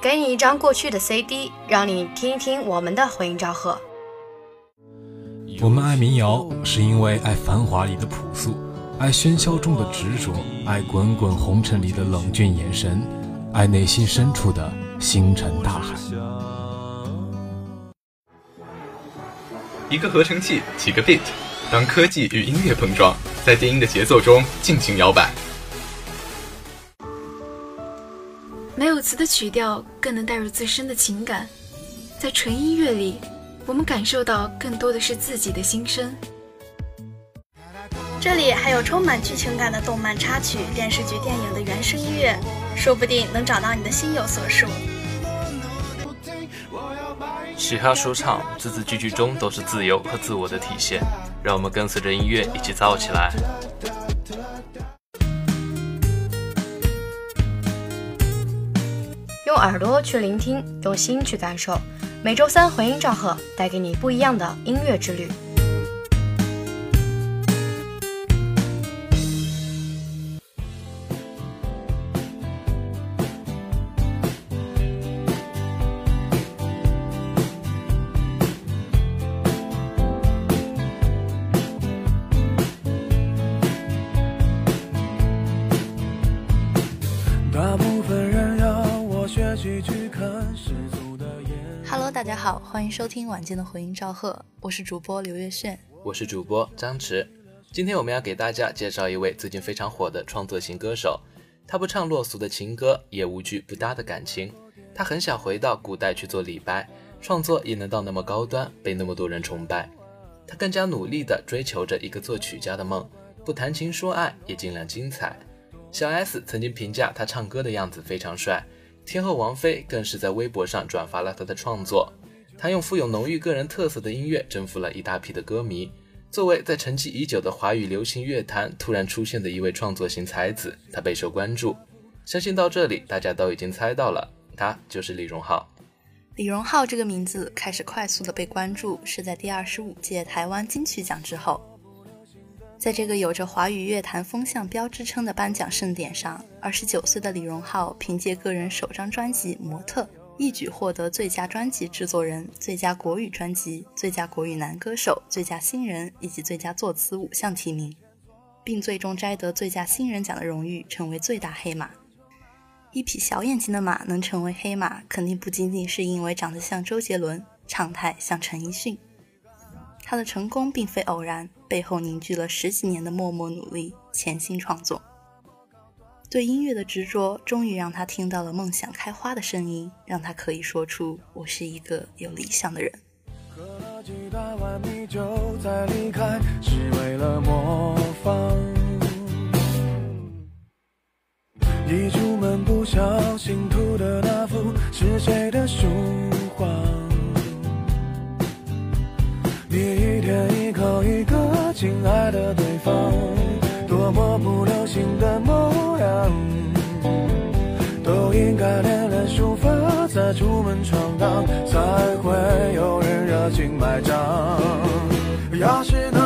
给你一张过去的 CD，让你听一听我们的回音昭和。我们爱民谣，是因为爱繁华里的朴素，爱喧嚣中的执着，爱滚滚红尘里的冷峻眼神，爱内心深处的星辰大海。一个合成器，几个 beat，当科技与音乐碰撞，在电音的节奏中尽情摇摆。没有词的曲调更能带入自身的情感，在纯音乐里。我们感受到更多的是自己的心声。这里还有充满剧情感的动漫插曲、电视剧、电影的原声音乐，说不定能找到你的心有所属。嘻哈说唱，字字句句中都是自由和自我的体现。让我们跟随着音乐一起躁起来。用耳朵去聆听，用心去感受。每周三回音赵赫，带给你不一样的音乐之旅。Hello，大家好，欢迎收听晚间的回音赵贺，我是主播刘月炫，我是主播张弛。今天我们要给大家介绍一位最近非常火的创作型歌手，他不唱落俗的情歌，也无惧不搭的感情。他很想回到古代去做李白，创作也能到那么高端，被那么多人崇拜。他更加努力地追求着一个作曲家的梦，不谈情说爱，也尽量精彩。小 S 曾经评价他唱歌的样子非常帅。天后王菲更是在微博上转发了他的创作，他用富有浓郁个人特色的音乐征服了一大批的歌迷。作为在沉寂已久的华语流行乐坛突然出现的一位创作型才子，他备受关注。相信到这里大家都已经猜到了，他就是李荣浩。李荣浩这个名字开始快速的被关注，是在第二十五届台湾金曲奖之后。在这个有着华语乐坛风向标之称的颁奖盛典上，二十九岁的李荣浩凭借个人首张专辑《模特》，一举获得最佳专辑制作人、最佳国语专辑、最佳国语男歌手、最佳新人以及最佳作词五项提名，并最终摘得最佳新人奖的荣誉，成为最大黑马。一匹小眼睛的马能成为黑马，肯定不仅仅是因为长得像周杰伦，唱态像陈奕迅。他的成功并非偶然，背后凝聚了十几年的默默努力、潜心创作。对音乐的执着，终于让他听到了梦想开花的声音，让他可以说出：“我是一个有理想的人。”喝了几大碗米酒再离开，是为了模仿。一出门不小心吐的那幅是谁的书画？你一天亲爱的对方，多么不流行的模样，都应该练练书法，再出门闯荡，才会有人热情买账。要是能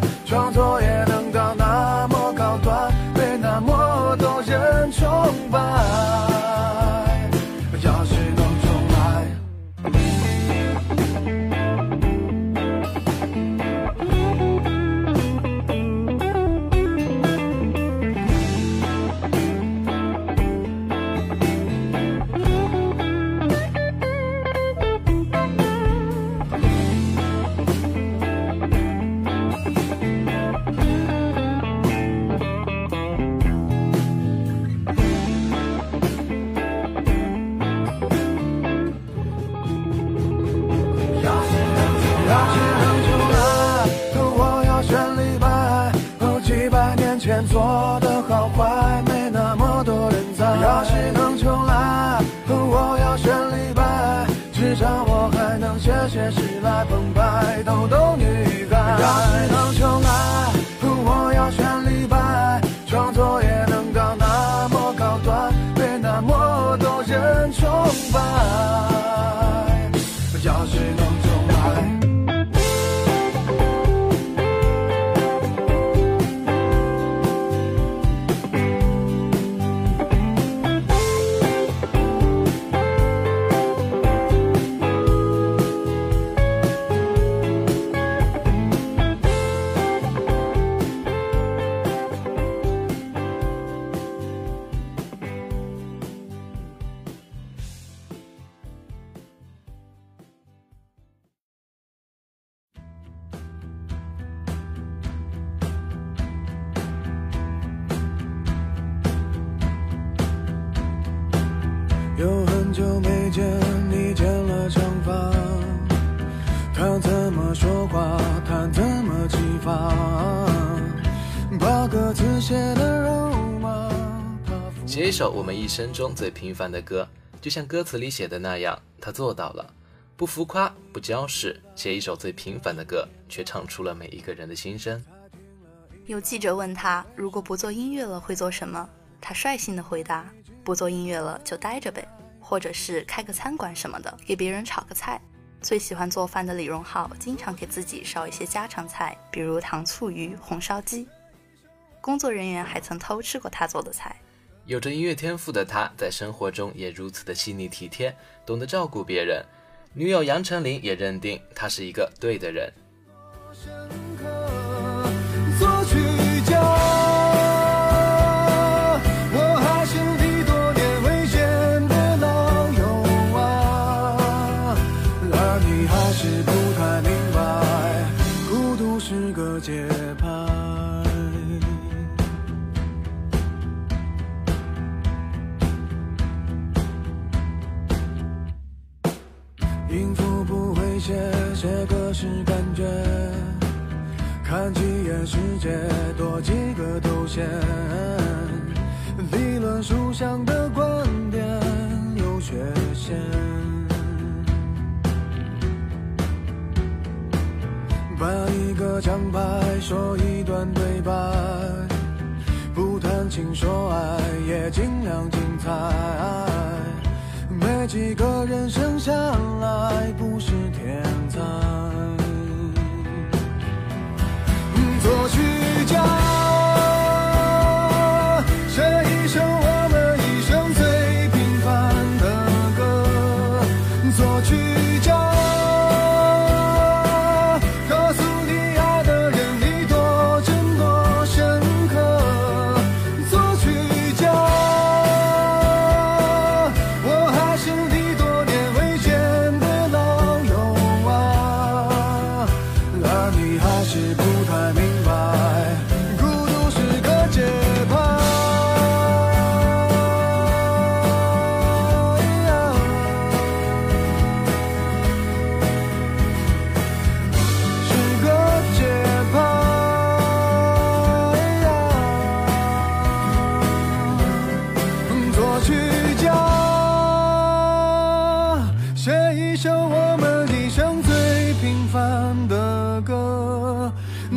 写一首我们一生中最平凡的歌，就像歌词里写的那样，他做到了，不浮夸，不矫饰，写一首最平凡的歌，却唱出了每一个人的心声。有记者问他，如果不做音乐了会做什么？他率性的回答。不做音乐了就待着呗，或者是开个餐馆什么的，给别人炒个菜。最喜欢做饭的李荣浩，经常给自己烧一些家常菜，比如糖醋鱼、红烧鸡。工作人员还曾偷吃过他做的菜。有着音乐天赋的他，在生活中也如此的细腻体贴，懂得照顾别人。女友杨丞琳也认定他是一个对的人。世界多几个头衔，理论书上的观点有缺陷。把一个奖牌，说一段对白，不谈情说爱，也尽量精彩。没几个人生下来不是天才。作曲家这一生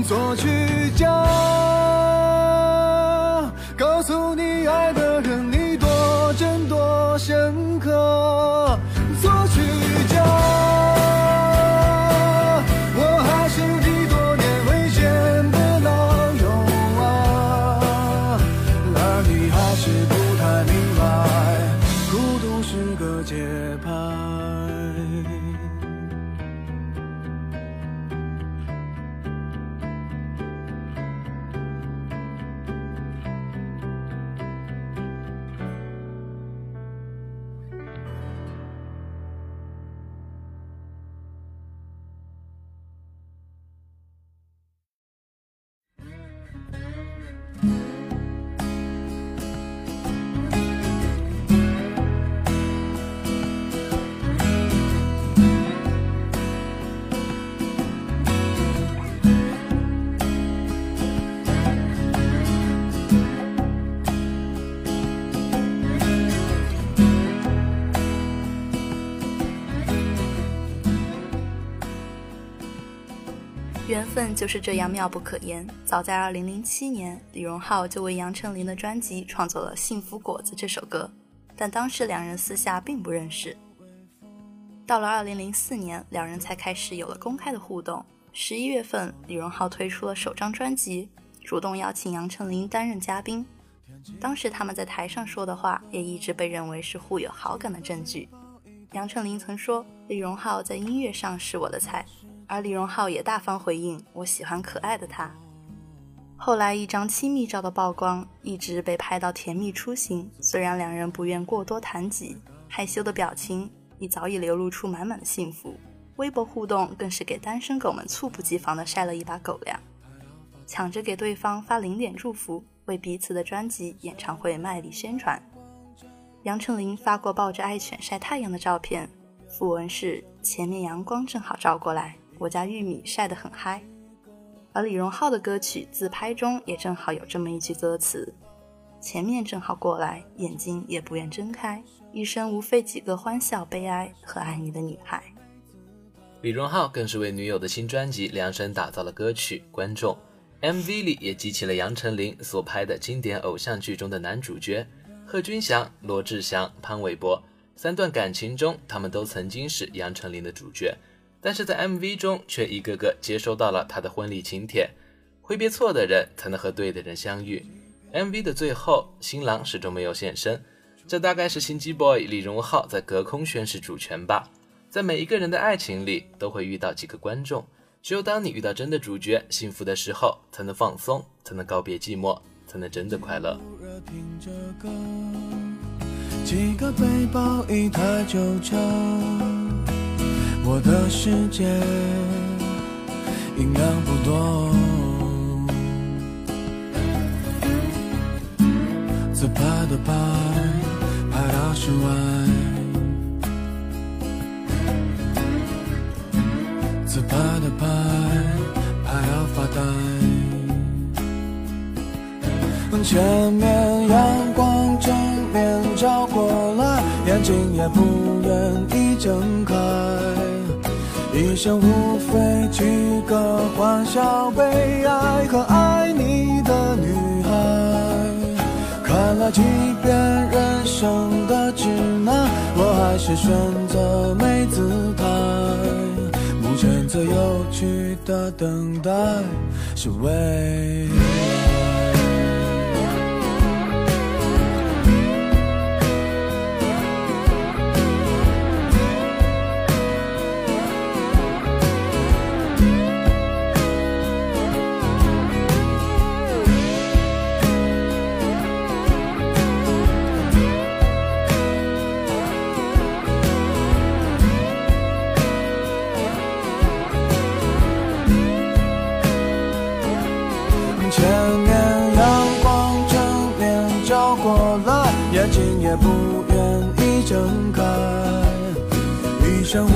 作曲家缘分就是这样妙不可言。早在2007年，李荣浩就为杨丞琳的专辑创作了《幸福果子》这首歌，但当时两人私下并不认识。到了2004年，两人才开始有了公开的互动。十一月份，李荣浩推出了首张专辑，主动邀请杨丞琳担任嘉宾。当时他们在台上说的话，也一直被认为是互有好感的证据。杨丞琳曾说：“李荣浩在音乐上是我的菜。”而李荣浩也大方回应：“我喜欢可爱的他。”后来一张亲密照的曝光，一直被拍到甜蜜出行。虽然两人不愿过多谈及，害羞的表情已早已流露出满满的幸福。微博互动更是给单身狗们猝不及防地晒了一把狗粮，抢着给对方发零点祝福，为彼此的专辑、演唱会卖力宣传。杨丞琳发过抱着爱犬晒太阳的照片，附文是前面阳光正好照过来，我家玉米晒得很嗨。而李荣浩的歌曲自拍中也正好有这么一句歌词：前面正好过来，眼睛也不愿睁开，一生无非几个欢笑、悲哀和爱你的女孩。李荣浩更是为女友的新专辑量身打造了歌曲《观众》，MV 里也集齐了杨丞琳所拍的经典偶像剧中的男主角。贺军翔、罗志祥、潘玮柏三段感情中，他们都曾经是杨丞琳的主角，但是在 MV 中却一个个接收到了他的婚礼请帖。挥别错的人，才能和对的人相遇。MV 的最后，新郎始终没有现身，这大概是心机 boy 李荣浩在隔空宣示主权吧。在每一个人的爱情里，都会遇到几个观众，只有当你遇到真的主角，幸福的时候，才能放松，才能告别寂寞。才能真的快乐。几个背包，一台旧车，我的世界音量不多。自拍的拍，拍到室外。自拍的拍，拍到发呆。前面阳光正面照过来，眼睛也不愿意睁开。一生无非几个欢笑、悲哀和爱你的女孩。看了几遍人生的指南，我还是选择没姿态。目前最有趣的等待是未来。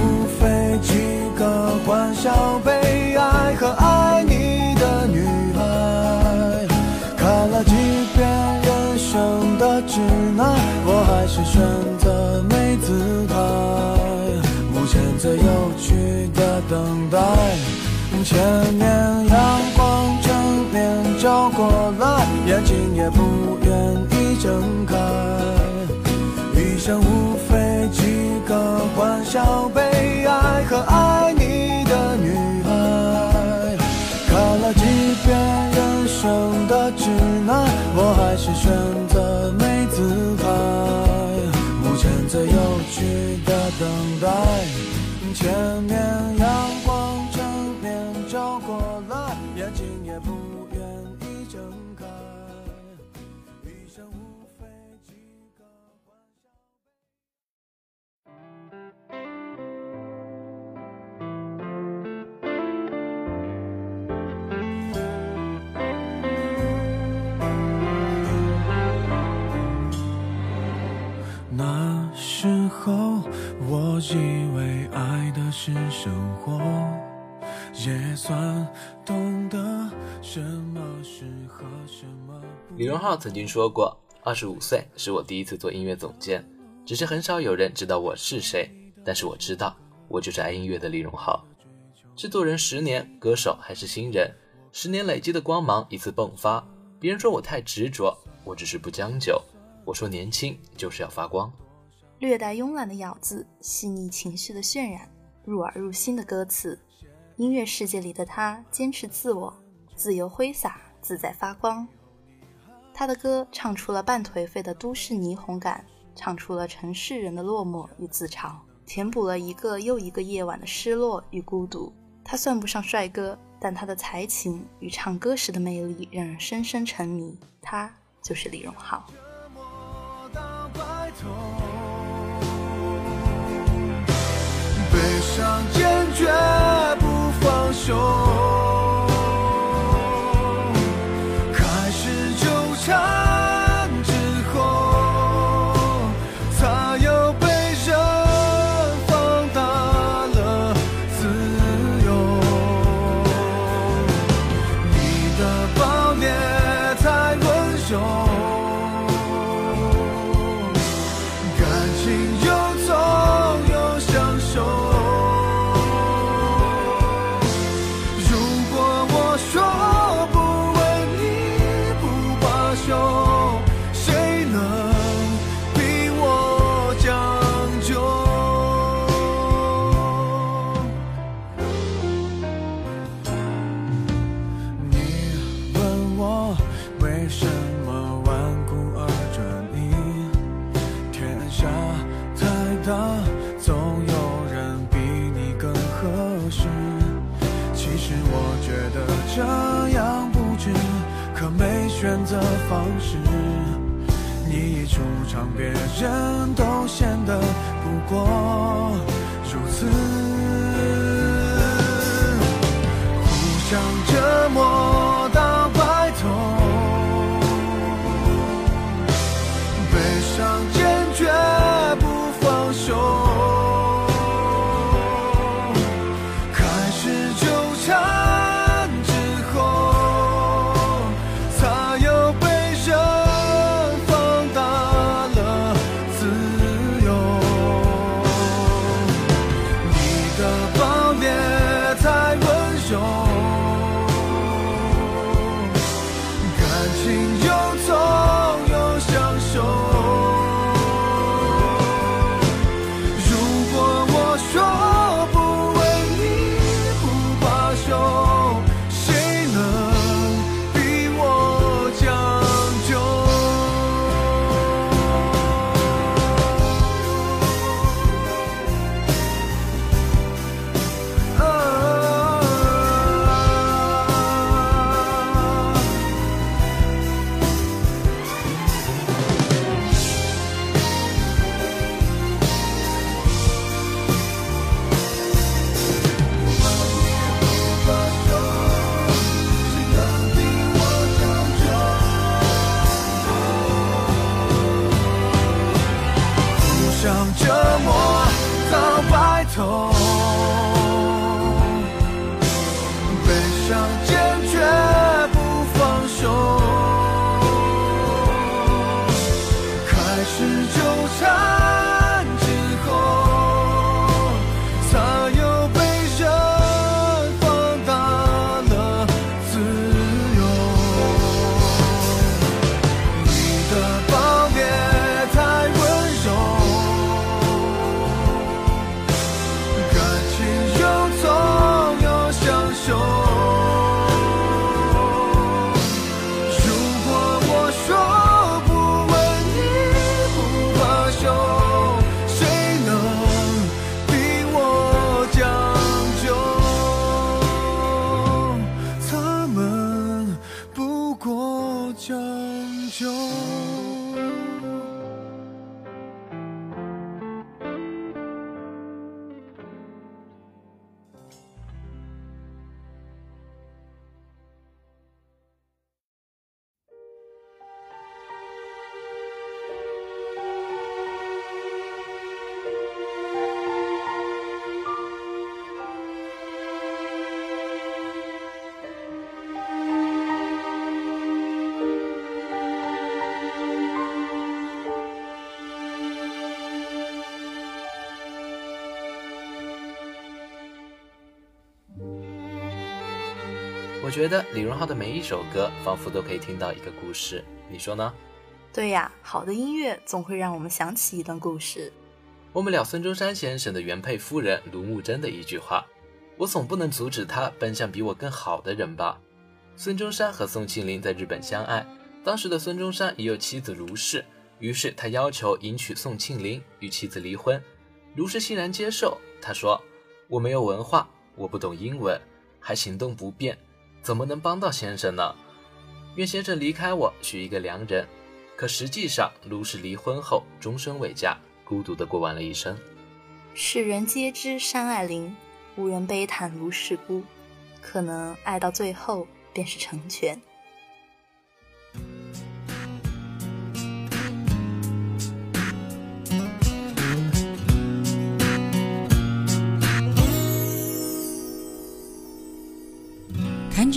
无非几个欢笑，悲哀和爱你的女孩，看了几遍人生的指南，我还是选择没姿态，目前最有趣的等待，前面阳光正面照过来，眼睛也不愿意睁开，余生无。前面阳光正面照过来眼睛也不愿意睁开。一生无非几个欢笑。那时候我以为爱的是生活，也算懂得什么适合什么。李荣浩曾经说过：“二十五岁是我第一次做音乐总监，只是很少有人知道我是谁，但是我知道，我就是爱音乐的李荣浩。制作人十年，歌手还是新人，十年累积的光芒一次迸发。别人说我太执着，我只是不将就。我说年轻就是要发光。”略带慵懒的咬字，细腻情绪的渲染，入耳入心的歌词。音乐世界里的他，坚持自我，自由挥洒，自在发光。他的歌唱出了半颓废的都市霓虹感，唱出了城市人的落寞与自嘲，填补了一个又一个夜晚的失落与孤独。他算不上帅哥，但他的才情与唱歌时的魅力让人深深沉迷。他就是李荣浩。悲伤坚决不放手。我觉得李荣浩的每一首歌仿佛都可以听到一个故事，你说呢？对呀，好的音乐总会让我们想起一段故事。我们聊孙中山先生的原配夫人卢慕贞的一句话：“我总不能阻止他奔向比我更好的人吧。”孙中山和宋庆龄在日本相爱，当时的孙中山已有妻子卢氏，于是他要求迎娶宋庆龄，与妻子离婚。卢氏欣然接受，他说：“我没有文化，我不懂英文，还行动不便，怎么能帮到先生呢？愿先生离开我，许一个良人。”可实际上，卢氏离婚后终身未嫁，孤独的过完了一生。世人皆知山爱林，无人悲叹卢氏孤。可能爱到最后便是成全。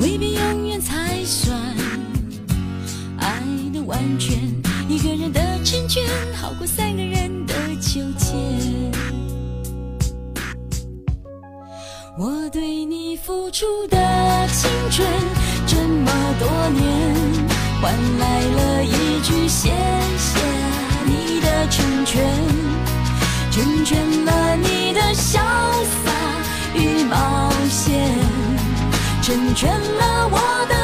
未必永远才算爱的完全。一个人的成全，好过三个人的纠结。我对你付出的青春这么多年，换来了一句谢谢你的成全，成全了你成全了我的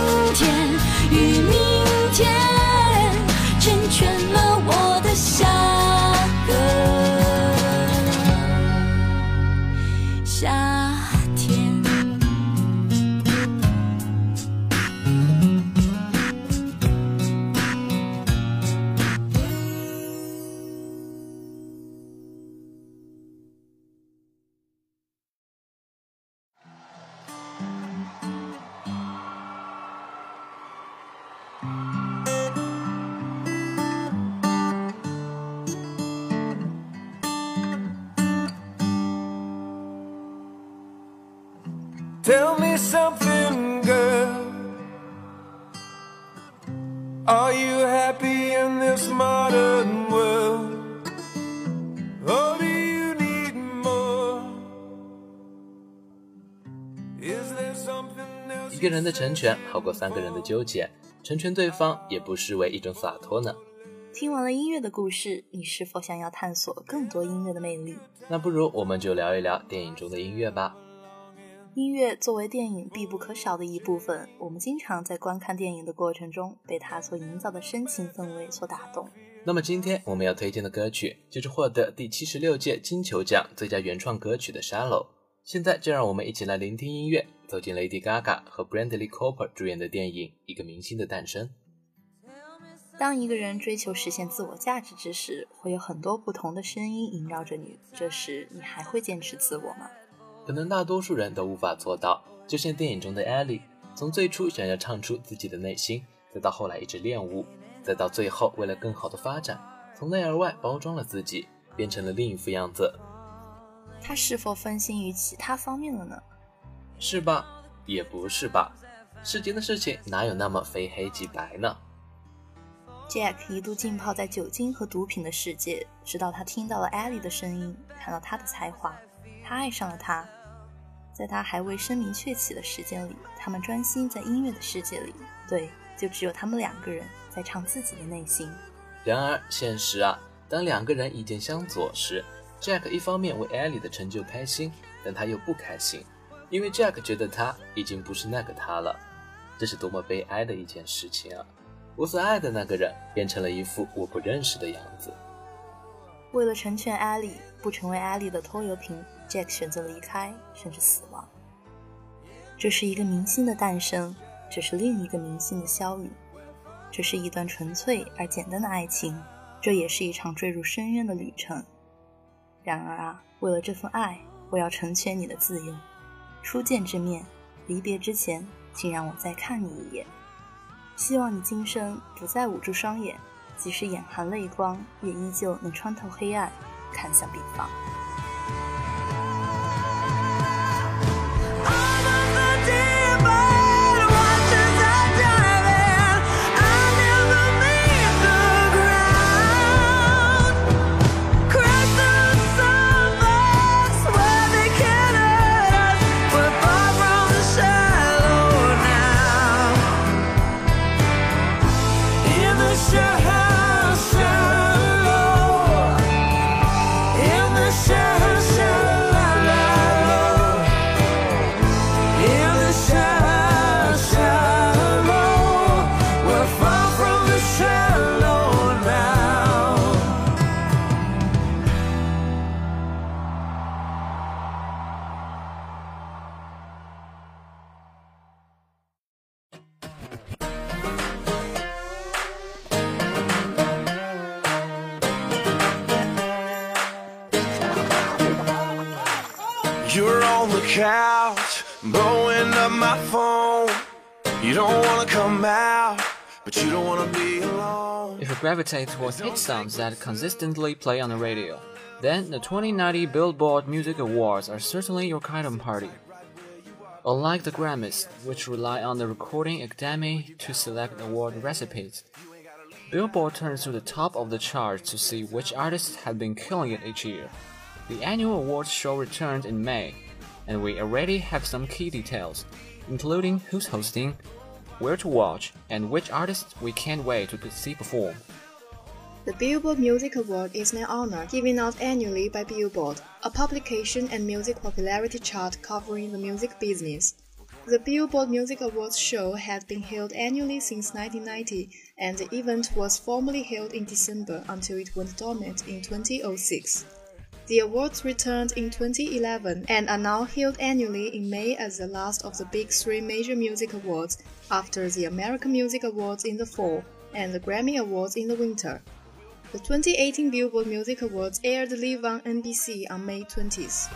Are you happy in this modern world? Or do you need more? Is there something else? 一个人的成全好过三个人的纠结，成全对方也不失为一种洒脱呢。听完了音乐的故事，你是否想要探索更多音乐的魅力？那不如我们就聊一聊电影中的音乐吧。音乐作为电影必不可少的一部分，我们经常在观看电影的过程中被它所营造的深情氛围所打动。那么今天我们要推荐的歌曲就是获得第七十六届金球奖最佳原创歌曲的《Shallow》。现在就让我们一起来聆听音乐，走进 Lady Gaga 和 Bradley Cooper 主演的电影《一个明星的诞生》。当一个人追求实现自我价值之时，会有很多不同的声音萦绕着你。这时，你还会坚持自我吗？可能大多数人都无法做到，就像电影中的 Ellie，从最初想要唱出自己的内心，再到后来一直练舞，再到最后为了更好的发展，从内而外包装了自己，变成了另一副样子。他是否分心于其他方面了呢？是吧？也不是吧？世间的事情哪有那么非黑即白呢？Jack 一度浸泡在酒精和毒品的世界，直到他听到了 Ellie 的声音，看到她的才华，他爱上了她。在他还未声名鹊起的时间里，他们专心在音乐的世界里。对，就只有他们两个人在唱自己的内心。然而，现实啊，当两个人意见相左时，Jack 一方面为 Ellie 的成就开心，但他又不开心，因为 Jack 觉得他已经不是那个他了。这是多么悲哀的一件事情啊！我所爱的那个人变成了一副我不认识的样子。为了成全艾莉，不成为艾莉的拖油瓶，Jack 选择离开，甚至死亡。这是一个明星的诞生，这是另一个明星的消陨。这是一段纯粹而简单的爱情，这也是一场坠入深渊的旅程。然而啊，为了这份爱，我要成全你的自由。初见之面，离别之前，请让我再看你一眼。希望你今生不再捂住双眼。即使眼含泪光，也依旧能穿透黑暗，看向彼方。Gravitate towards hit songs that consistently play on the radio, then the 2090 Billboard Music Awards are certainly your kind of party. Unlike the Grammys, which rely on the Recording Academy to select award recipes, Billboard turns to the top of the charts to see which artists have been killing it each year. The annual awards show returned in May, and we already have some key details, including who's hosting, where to watch, and which artists we can't wait to see perform. The Billboard Music Award is an honor given out annually by Billboard, a publication and music popularity chart covering the music business. The Billboard Music Awards show had been held annually since 1990, and the event was formally held in December until it went dormant in 2006. The awards returned in 2011 and are now held annually in May as the last of the big three major music awards after the American Music Awards in the fall and the Grammy Awards in the winter. The 2018 Billboard Music Awards aired live on NBC on May 20th.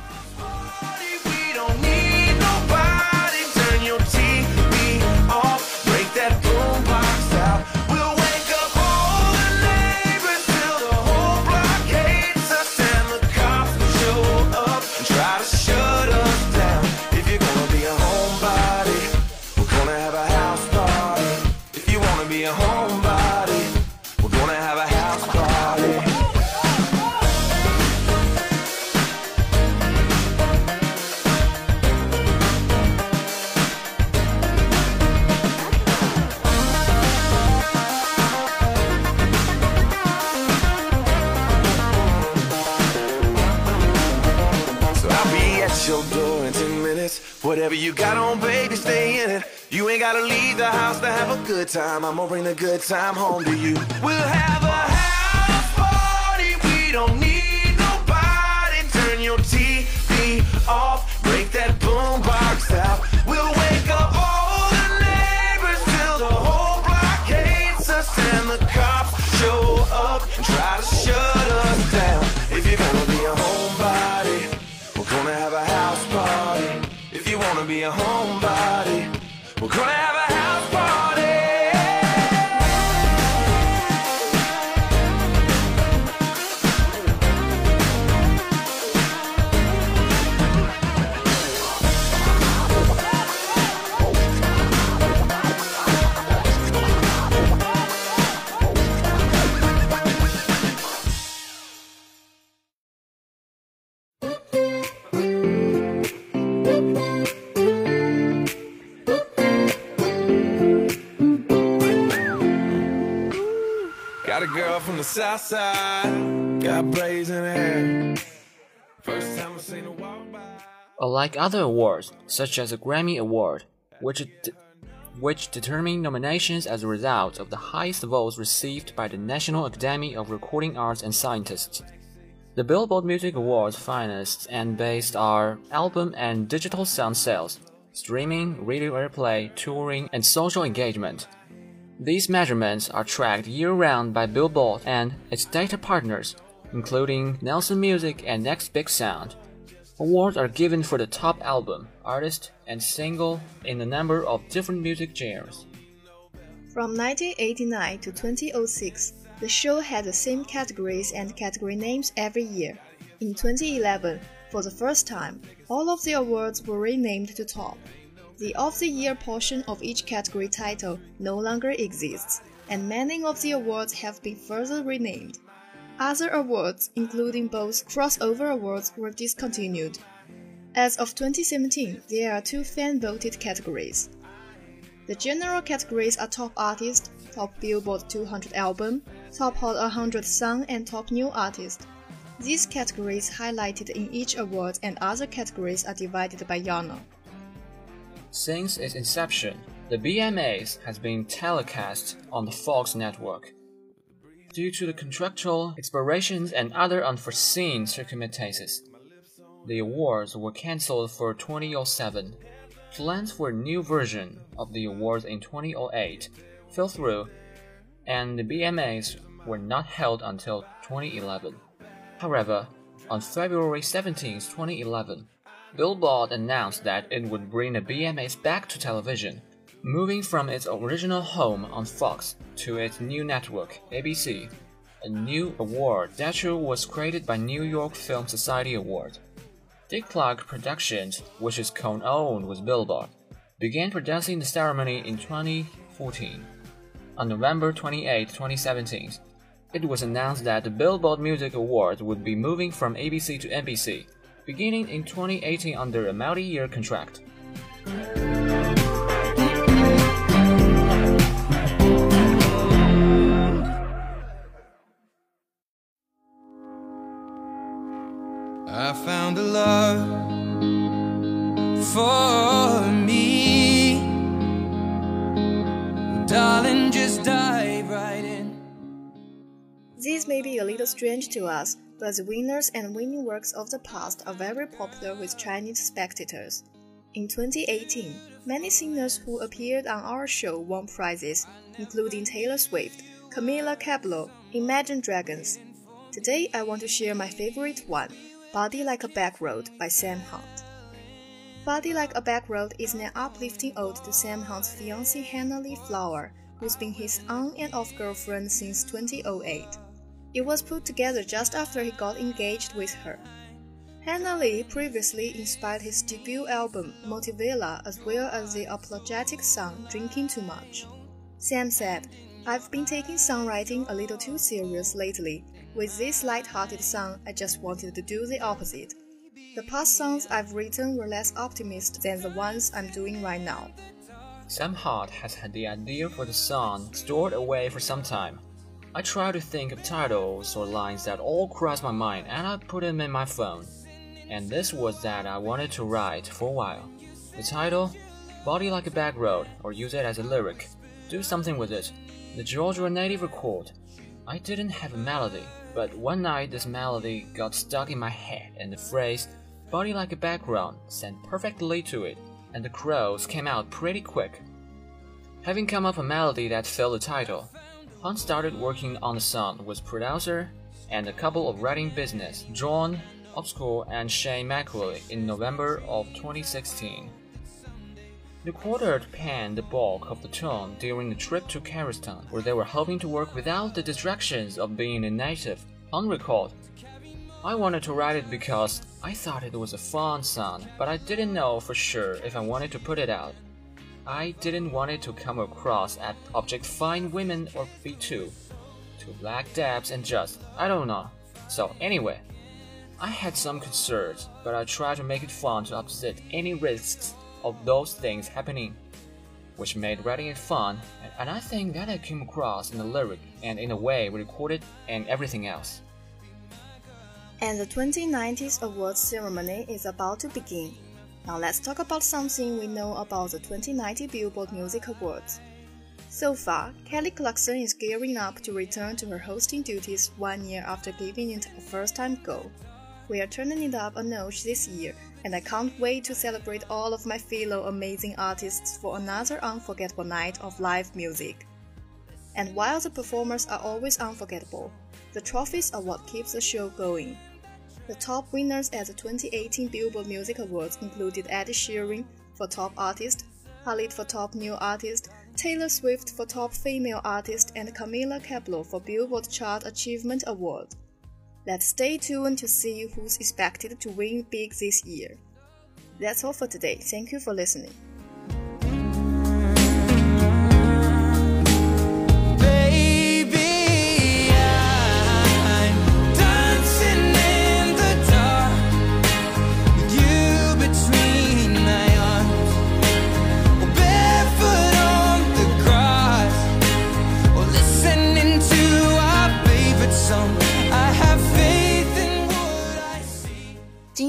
Time. I'ma bring the good time home to you. We'll have a south side. Got hair. First time I seen her walk by. Unlike other awards, such as the Grammy Award, which, which determine nominations as a result of the highest votes received by the National Academy of Recording Arts and Scientists, the Billboard Music Awards finalists and based are album and digital sound sales, streaming, radio airplay, touring, and social engagement. These measurements are tracked year-round by Billboard and its data partners, including Nelson Music and Next Big Sound. Awards are given for the top album, artist, and single in a number of different music genres. From 1989 to 2006, the show had the same categories and category names every year. In 2011, for the first time, all of the awards were renamed to top. The of the year portion of each category title no longer exists, and many of the awards have been further renamed. Other awards, including both crossover awards, were discontinued. As of 2017, there are two fan voted categories. The general categories are Top Artist, Top Billboard 200 Album, Top Hot 100 Song, and Top New Artist. These categories highlighted in each award and other categories are divided by genre. Since its inception, the BMAs has been telecast on the Fox network. Due to the contractual expirations and other unforeseen circumstances, the awards were cancelled for 2007. Plans for a new version of the awards in 2008 fell through, and the BMAs were not held until 2011. However, on February 17, 2011, Billboard announced that it would bring the BMAs back to television, moving from its original home on Fox to its new network, ABC. A new award that statue was created by New York Film Society Award. Dick Clark Productions, which is co-owned with Billboard, began producing the ceremony in 2014. On November 28, 2017, it was announced that the Billboard Music Awards would be moving from ABC to NBC, beginning in 2018 under a multi-year contract. I found a love for me. Darling, just dive right in. These may be a little strange to us, but the winners and winning works of the past are very popular with Chinese spectators. In 2018, many singers who appeared on our show won prizes, including Taylor Swift, Camila Cabello, Imagine Dragons. Today, I want to share my favorite one, Body Like a Back Road by Sam Hunt. Body Like a Back Road is an uplifting ode to Sam Hunt's fiancée Hannah Lee Flower, who's been his on and off girlfriend since 2008. It was put together just after he got engaged with her. Hannah Lee previously inspired his debut album Motivella as well as the apologetic song Drinking Too Much. Sam said, I've been taking songwriting a little too serious lately. With this light-hearted song, I just wanted to do the opposite. The past songs I've written were less optimistic than the ones I'm doing right now. Sam Hunt has had the idea for the song stored away for some time. I try to think of titles or lines that all cross my mind and I put them in my phone. And this was that I wanted to write for a while. The title, Body Like a Back Road, or use it as a lyric. Do something with it. The Georgia native record. I didn't have a melody, but one night this melody got stuck in my head and the phrase, Body Like a Background, sang perfectly to it, and the crows came out pretty quick. Having come up a melody that filled the title, Hunt started working on the song with producer and a couple of writing business, John Obscure and Shane McCauley, in November of 2016. The quartet penned the bulk of the tune during the trip to Kazakhstan, where they were hoping to work without the distractions of being a native. Hunt recalled, I wanted to write it because I thought it was a fun song, but I didn't know for sure if I wanted to put it out. I didn't want it to come across as objectifying women or be too, too black dabs and just, I don't know. So anyway, I had some concerns, but I tried to make it fun to offset any risks of those things happening. which made writing it fun, and I think that I came across in the lyric and in the way we recorded and everything else. And the 2090s awards ceremony is about to begin. Now let's talk about something we know about the 2090 Billboard Music Awards. So far, Kelly Clarkson is gearing up to return to her hosting duties one year after giving it a first time go. We are turning it up a notch this year, and I can't wait to celebrate all of my fellow amazing artists for another unforgettable night of live music. And while the performers are always unforgettable, the trophies are what keeps the show going. The top winners at the 2018 Billboard Music Awards included Ed Sheeran for Top Artist, Khalid for Top New Artist, Taylor Swift for Top Female Artist, and Camila Cabello for Billboard Chart Achievement Award. Let's stay tuned to see who's expected to win big this year. That's all for today. Thank you for listening.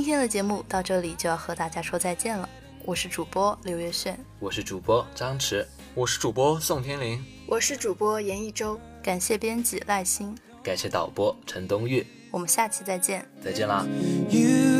天的节目到这里就要和大家说再见了。我是主播刘月炫，我是主播张弛，我是主播宋天林，我是主播严一周，感谢编辑赖欣，感谢导播陈冬玉，我们下期再见。再见啦。You